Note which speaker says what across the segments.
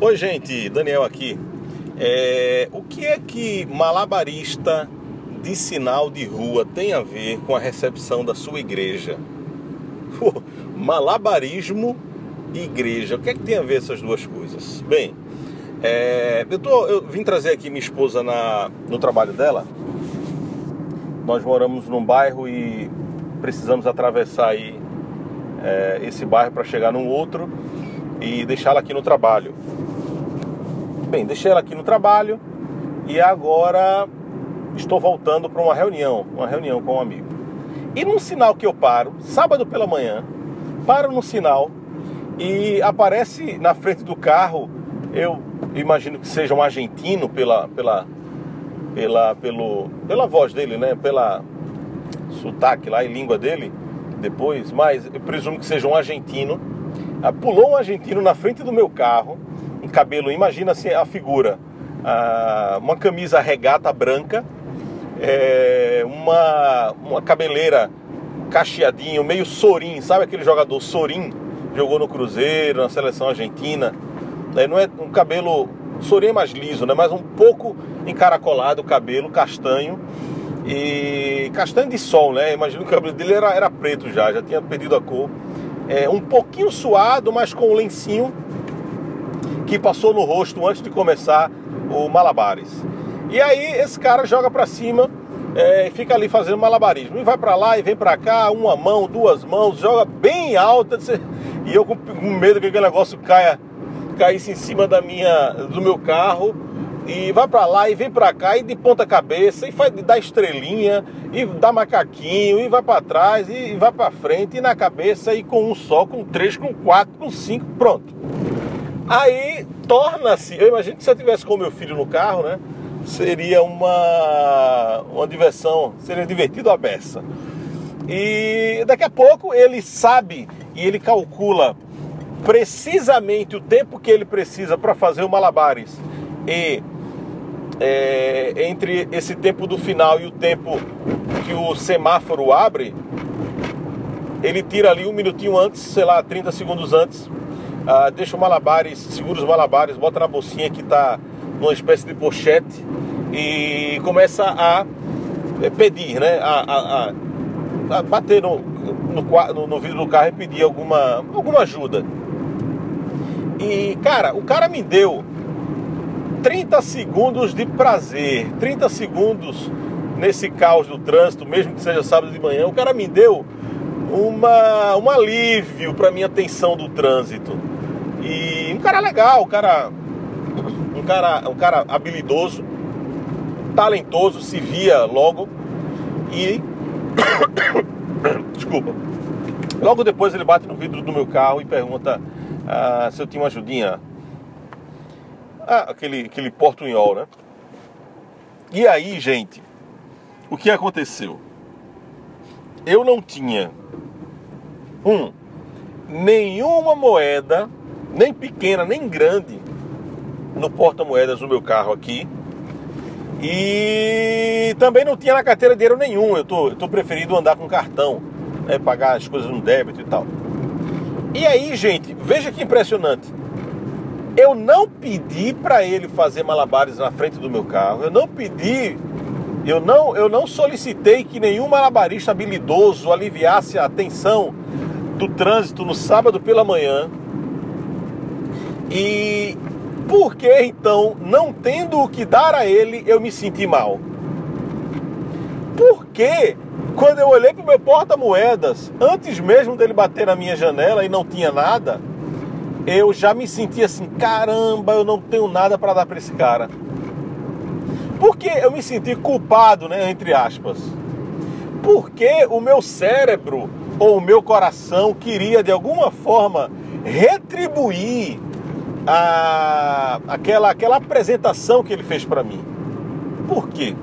Speaker 1: Oi, gente, Daniel aqui. É, o que é que malabarista de sinal de rua tem a ver com a recepção da sua igreja? malabarismo e igreja, o que é que tem a ver essas duas coisas? Bem, é, eu, tô, eu vim trazer aqui minha esposa na, no trabalho dela. Nós moramos num bairro e precisamos atravessar aí é, esse bairro para chegar num outro e deixá-la aqui no trabalho. Bem, deixei ela aqui no trabalho e agora estou voltando para uma reunião, uma reunião com um amigo. E num sinal que eu paro, sábado pela manhã, paro no sinal e aparece na frente do carro, eu imagino que seja um argentino pela pela pela pelo pela voz dele, né, pela sotaque lá e língua dele depois, mas eu presumo que seja um argentino. Ah, pulou um argentino na frente do meu carro, cabelo, imagina assim a figura, ah, uma camisa regata branca, é, uma, uma cabeleira cacheadinho, meio Sorin, sabe aquele jogador Sorin? Jogou no Cruzeiro, na seleção argentina. É, não é um cabelo, Sorin é mais liso, né? Mas um pouco encaracolado o cabelo, castanho e castanho de sol, né? Imagino que o cabelo dele era, era preto já, já tinha perdido a cor. É, um pouquinho suado, mas com o lencinho que passou no rosto antes de começar o malabares. E aí esse cara joga para cima é, e fica ali fazendo malabarismo. E vai para lá e vem para cá, uma mão, duas mãos, joga bem alta. E eu com, medo que aquele negócio caia, caísse em cima da minha, do meu carro e vai para lá e vem para cá e de ponta cabeça e faz dá estrelinha e dá macaquinho e vai para trás e, vai para frente e na cabeça e com um só, com três, com quatro, com cinco, pronto. Aí torna-se, eu imagino que se eu tivesse com meu filho no carro, né, seria uma uma diversão, seria divertido a beça. E daqui a pouco ele sabe e ele calcula precisamente o tempo que ele precisa para fazer o malabares e é, entre esse tempo do final e o tempo que o semáforo abre, ele tira ali um minutinho antes, sei lá, 30 segundos antes, ah, deixa o malabares, segura os malabares, bota na bolsinha que está numa espécie de pochete e começa a é, pedir, né? A, a, a, a bater no, no, no, vidro do carro e pedir alguma, alguma ajuda. E, cara, o cara me deu 30 segundos de prazer, 30 segundos nesse caos do trânsito, mesmo que seja sábado de manhã, o cara me deu uma, um alívio para minha tensão do trânsito. E um cara legal, um cara, um cara, um cara habilidoso, talentoso, se via logo e desculpa. Logo depois ele bate no vidro do meu carro e pergunta ah, se eu tinha uma ajudinha ah, aquele, aquele portunhol, né? E aí, gente, o que aconteceu? Eu não tinha, um, nenhuma moeda, nem pequena, nem grande, no porta-moedas do meu carro aqui. E também não tinha na carteira dinheiro nenhum. Eu tô, eu tô preferindo andar com cartão, né, pagar as coisas no débito e tal. E aí, gente, veja que impressionante. Eu não pedi para ele fazer malabares na frente do meu carro. Eu não pedi, eu não, eu não solicitei que nenhum malabarista habilidoso aliviasse a tensão do trânsito no sábado pela manhã. E por que então, não tendo o que dar a ele, eu me senti mal? Por que quando eu olhei para o meu porta-moedas, antes mesmo dele bater na minha janela e não tinha nada, eu já me senti assim, caramba, eu não tenho nada para dar para esse cara. Porque eu me senti culpado, né, entre aspas. Porque o meu cérebro ou o meu coração queria de alguma forma retribuir a, aquela, aquela apresentação que ele fez para mim. Por quê?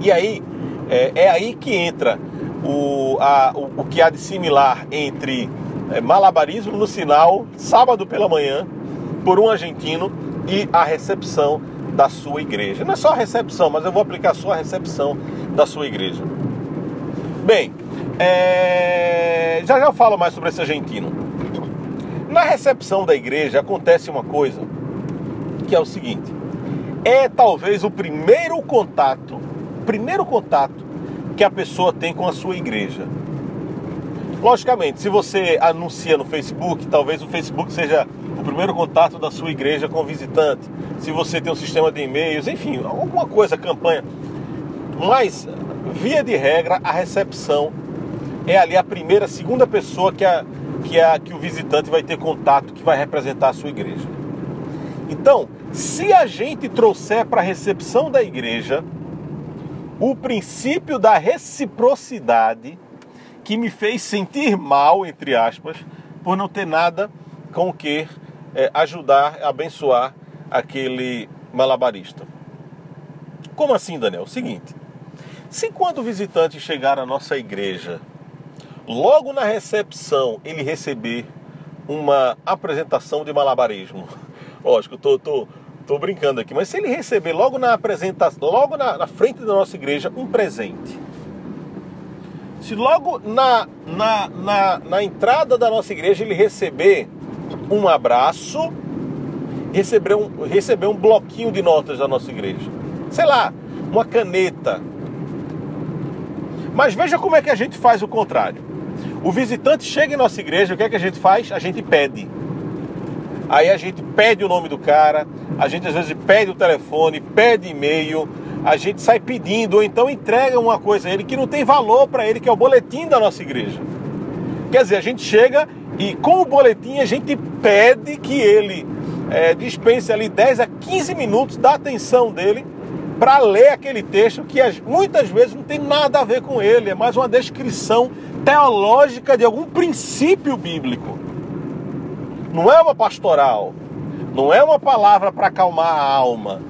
Speaker 1: E aí, é, é aí que entra o, a, o, o que há de similar entre é, malabarismo no sinal, sábado pela manhã, por um argentino e a recepção da sua igreja. Não é só a recepção, mas eu vou aplicar só a recepção da sua igreja. Bem, é... já já eu falo mais sobre esse argentino. Na recepção da igreja acontece uma coisa que é o seguinte: é talvez o primeiro contato, primeiro contato que a pessoa tem com a sua igreja. Logicamente, se você anuncia no Facebook, talvez o Facebook seja o primeiro contato da sua igreja com o visitante. Se você tem um sistema de e-mails, enfim, alguma coisa, campanha. Mas, via de regra, a recepção é ali a primeira, segunda pessoa que, a, que, a, que o visitante vai ter contato, que vai representar a sua igreja. Então, se a gente trouxer para a recepção da igreja o princípio da reciprocidade, que me fez sentir mal, entre aspas, por não ter nada com o que é, ajudar, abençoar aquele malabarista. Como assim, Daniel? Seguinte, se quando o visitante chegar à nossa igreja, logo na recepção ele receber uma apresentação de malabarismo, lógico, tô, tô, tô brincando aqui, mas se ele receber logo na apresentação, logo na, na frente da nossa igreja, um presente, se logo na, na, na, na entrada da nossa igreja ele receber um abraço, receber um, receber um bloquinho de notas da nossa igreja. Sei lá, uma caneta. Mas veja como é que a gente faz o contrário. O visitante chega em nossa igreja, o que é que a gente faz? A gente pede. Aí a gente pede o nome do cara, a gente às vezes pede o telefone, pede e-mail, a gente sai pedindo, ou então entrega uma coisa a ele que não tem valor para ele, que é o boletim da nossa igreja. Quer dizer, a gente chega e com o boletim a gente pede que ele é, dispense ali 10 a 15 minutos da atenção dele para ler aquele texto que muitas vezes não tem nada a ver com ele, é mais uma descrição teológica de algum princípio bíblico. Não é uma pastoral, não é uma palavra para acalmar a alma,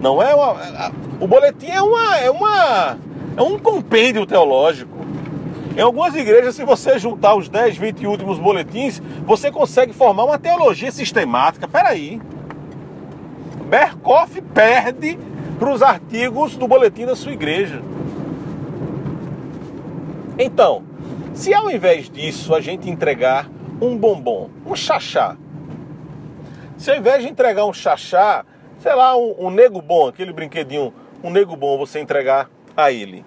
Speaker 1: não é uma. O boletim é uma, é uma é um compêndio teológico. Em algumas igrejas, se você juntar os 10, 20 últimos boletins, você consegue formar uma teologia sistemática. Peraí. Berkoff perde para os artigos do boletim da sua igreja. Então, se ao invés disso a gente entregar um bombom, um chachá, se ao invés de entregar um chachá, sei lá, um, um nego bom, aquele brinquedinho, um nego bom, você entregar a ele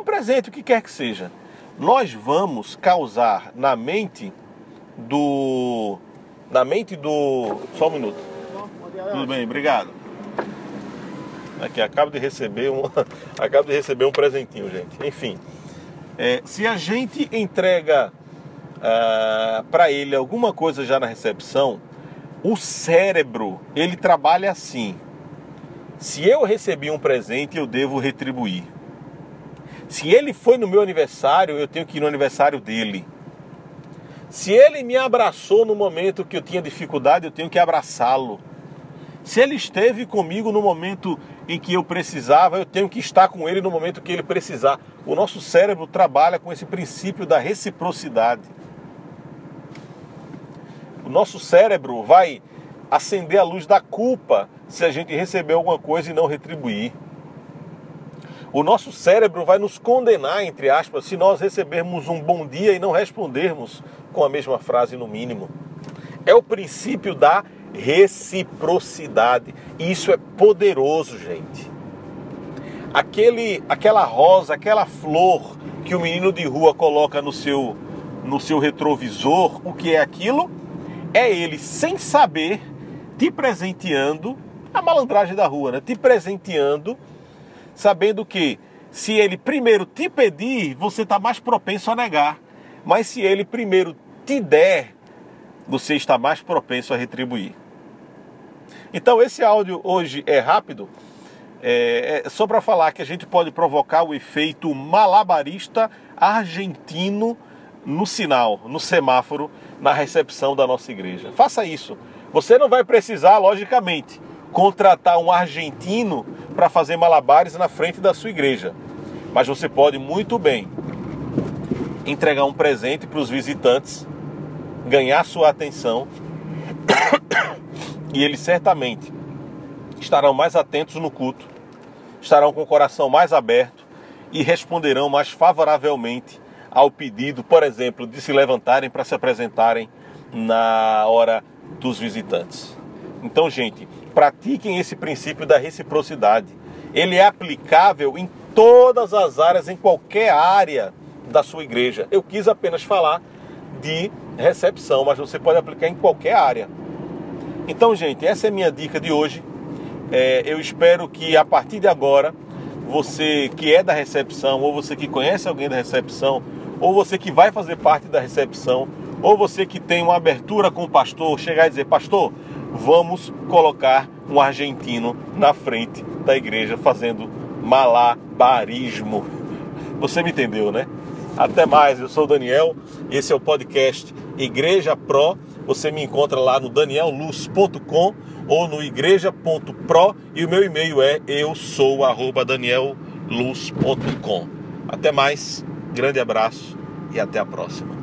Speaker 1: um presente, o que quer que seja, nós vamos causar na mente do. Na mente do. Só um minuto. Tudo bem, obrigado. Aqui, acabo de receber um. acabo de receber um presentinho, gente. Enfim. É, se a gente entrega ah, para ele alguma coisa já na recepção, o cérebro ele trabalha assim. Se eu recebi um presente, eu devo retribuir. Se ele foi no meu aniversário, eu tenho que ir no aniversário dele. Se ele me abraçou no momento que eu tinha dificuldade, eu tenho que abraçá-lo. Se ele esteve comigo no momento em que eu precisava, eu tenho que estar com ele no momento que ele precisar. O nosso cérebro trabalha com esse princípio da reciprocidade. O nosso cérebro vai acender a luz da culpa se a gente receber alguma coisa e não retribuir. O nosso cérebro vai nos condenar, entre aspas, se nós recebermos um bom dia e não respondermos com a mesma frase, no mínimo. É o princípio da reciprocidade. Isso é poderoso, gente. Aquele, aquela rosa, aquela flor que o menino de rua coloca no seu, no seu retrovisor, o que é aquilo? É ele, sem saber, te presenteando, a malandragem da rua, né? Te presenteando sabendo que se ele primeiro te pedir, você está mais propenso a negar. Mas se ele primeiro te der, você está mais propenso a retribuir. Então esse áudio hoje é rápido, é, é só para falar que a gente pode provocar o efeito malabarista argentino no sinal, no semáforo, na recepção da nossa igreja. Faça isso. Você não vai precisar, logicamente, contratar um argentino para fazer malabares na frente da sua igreja. Mas você pode muito bem entregar um presente para os visitantes, ganhar sua atenção e eles certamente estarão mais atentos no culto, estarão com o coração mais aberto e responderão mais favoravelmente ao pedido, por exemplo, de se levantarem para se apresentarem na hora dos visitantes. Então, gente, pratiquem esse princípio da reciprocidade. Ele é aplicável em todas as áreas, em qualquer área da sua igreja. Eu quis apenas falar de recepção, mas você pode aplicar em qualquer área. Então, gente, essa é a minha dica de hoje. É, eu espero que a partir de agora, você que é da recepção, ou você que conhece alguém da recepção, ou você que vai fazer parte da recepção, ou você que tem uma abertura com o pastor, chegar e dizer: Pastor, vamos colocar um argentino na frente da igreja fazendo malabarismo. Você me entendeu, né? Até mais, eu sou o Daniel, esse é o podcast Igreja Pro. Você me encontra lá no danielluz.com ou no igreja.pro e o meu e-mail é eu sou danielluz.com. Até mais, grande abraço e até a próxima.